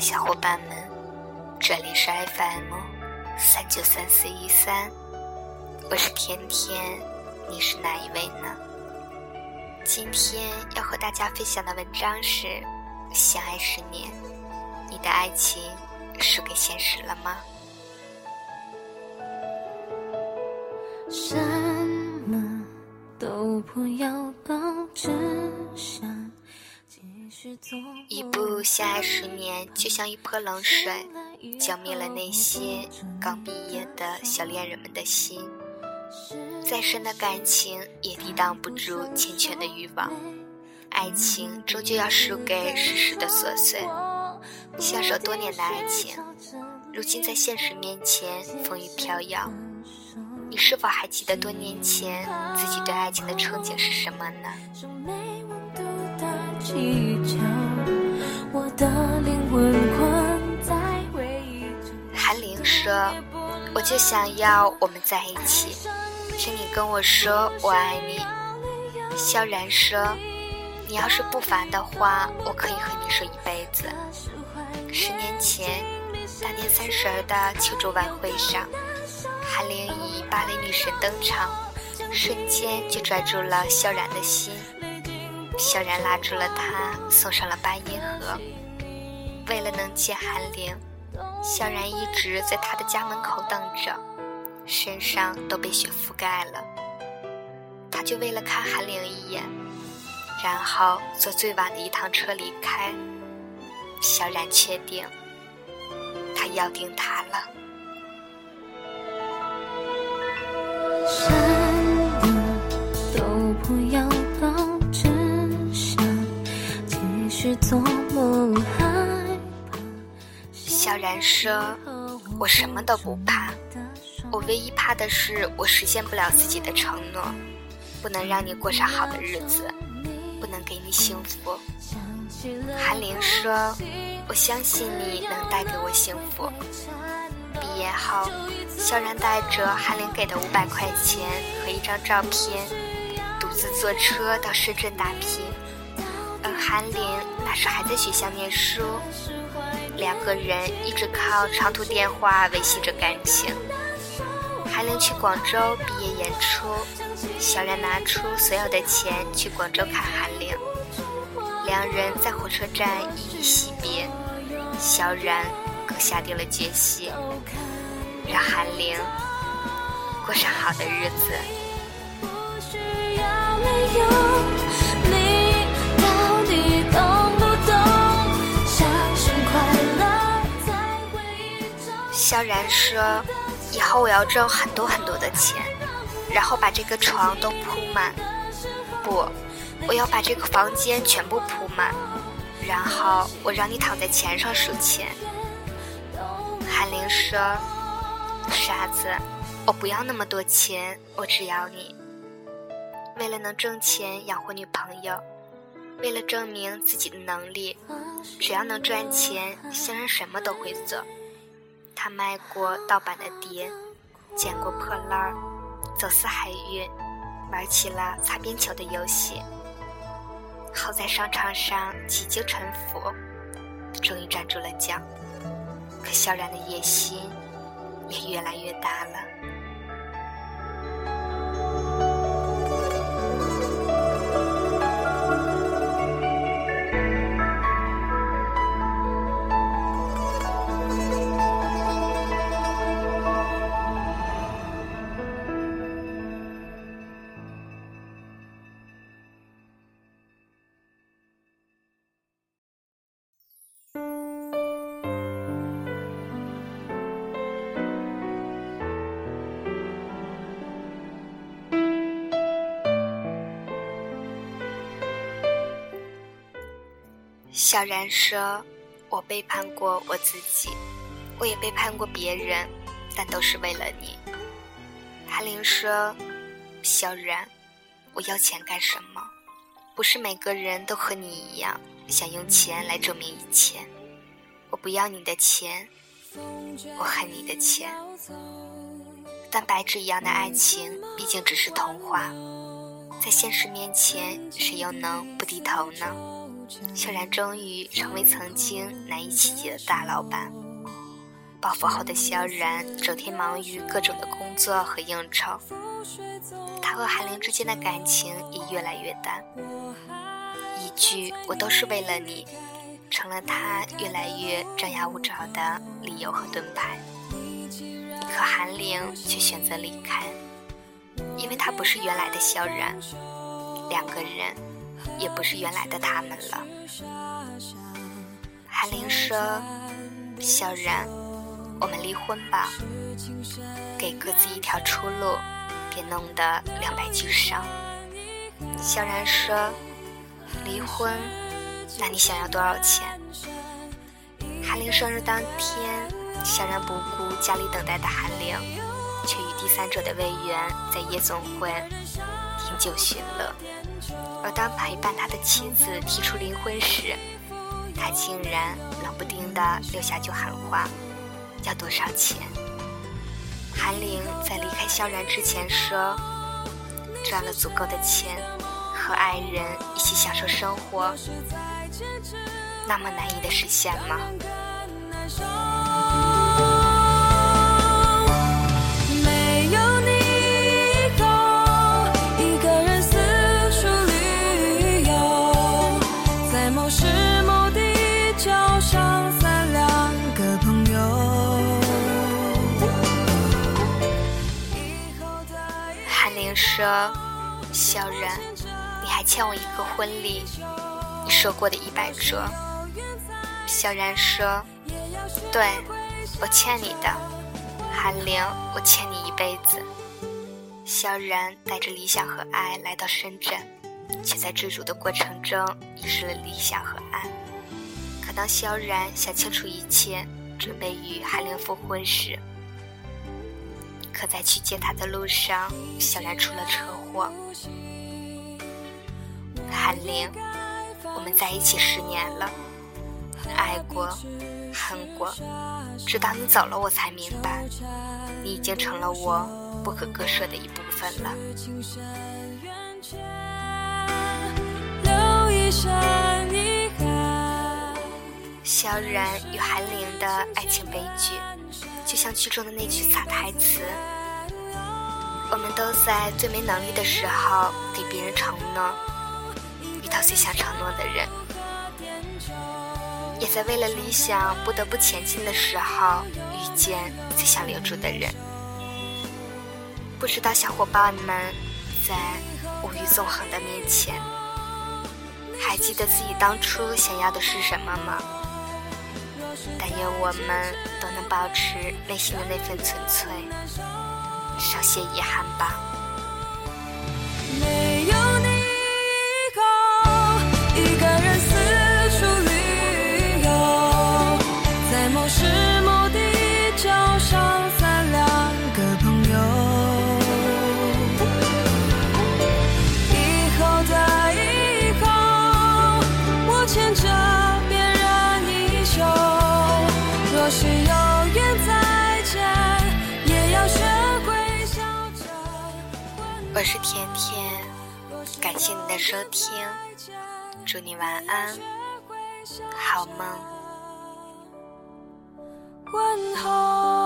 小伙伴们，这里是 FM 三九三四一三，我是甜甜，你是哪一位呢？今天要和大家分享的文章是《相爱十年》，你的爱情输给现实了吗？什么都不要搞，只想。一部《相爱十年》就像一泼冷水，浇灭了那些刚毕业的小恋人们的心。再深的感情也抵挡不住缱绻的欲望，爱情终究要输给世事的琐碎。相守多年的爱情，如今在现实面前风雨飘摇。你是否还记得多年前自己对爱情的憧憬是什么呢？你将我的灵魂还韩玲说：“我就想要我们在一起，请你跟我说我爱你。”萧然说：“你要是不烦的话，我可以和你说一辈子。”十年前，大年三十的庆祝晚会上，韩玲以芭蕾女神登场，瞬间就拽住了萧然的心。萧然拉住了他，送上了八音盒。为了能见韩玲，萧然一直在他的家门口等着，身上都被雪覆盖了。他就为了看韩玲一眼，然后坐最晚的一趟车离开。萧然确定，他要定他了。小然说：“我什么都不怕，我唯一怕的是我实现不了自己的承诺，不能让你过上好的日子，不能给你幸福。”韩玲说：“我相信你能带给我幸福。”毕业后，萧然带着韩玲给的五百块钱和一张照片，独自坐车到深圳打拼。韩玲那时还在学校念书，两个人一直靠长途电话维系着感情。韩玲去广州毕业演出，小然拿出所有的钱去广州看韩玲。两人在火车站依依惜别，小然更下定了决心，让韩玲过上好的日子。萧然说：“以后我要挣很多很多的钱，然后把这个床都铺满。不，我要把这个房间全部铺满，然后我让你躺在钱上数钱。”韩玲说：“傻子，我不要那么多钱，我只要你。为了能挣钱养活女朋友，为了证明自己的能力，只要能赚钱，萧然什么都会做。”他卖过盗版的碟，捡过破烂儿，走私海运，玩起了擦边球的游戏。好在商场上几经沉浮，终于站住了脚。可萧然的野心也越来越大了。小然说：“我背叛过我自己，我也背叛过别人，但都是为了你。”韩玲说：“小然，我要钱干什么？不是每个人都和你一样，想用钱来证明一切。我不要你的钱，我恨你的钱。但白纸一样的爱情，毕竟只是童话，在现实面前，谁又能不低头呢？”萧然终于成为曾经难以企及的大老板。暴富后的萧然整天忙于各种的工作和应酬，他和韩玲之间的感情也越来越淡。一句“我都是为了你”，成了他越来越张牙舞爪的理由和盾牌。可韩玲却选择离开，因为他不是原来的萧然，两个人也不是原来的他们了。韩玲说：“萧然，我们离婚吧，给各自一条出路，别弄得两败俱伤。”萧然说：“离婚，那你想要多少钱？”韩玲生日当天。萧然不顾家里等待的韩玲，却与第三者的魏源在夜总会饮酒寻乐。而当陪伴他的妻子提出离婚时，他竟然冷不丁的留下句狠话：“要多少钱？”韩玲在离开萧然之前说：“赚了足够的钱，和爱人一起享受生活，那么难以的实现吗？”说，萧然，你还欠我一个婚礼，你说过的一百折。萧然说，对，我欠你的。韩玲，我欠你一辈子。萧然带着理想和爱来到深圳，却在追逐的过程中遗失了理想和爱。可当萧然想清楚一切，准备与韩玲复婚时，可在去接他的路上，小然出了车祸。韩玲，我们在一起十年了，爱过，恨过，直到你走了，我才明白，你已经成了我不可割舍的一部分了。萧然与韩玲的爱情悲剧。就像剧中的那句洒台词：“我们都在最没能力的时候给别人承诺，遇到最想承诺的人，也在为了理想不得不前进的时候遇见最想留住的人。”不知道小伙伴们在物欲纵横的面前，还记得自己当初想要的是什么吗？但愿我们都能保持内心的那份纯粹，少些遗憾吧。我是甜甜，感谢你的收听，祝你晚安，好梦。问候。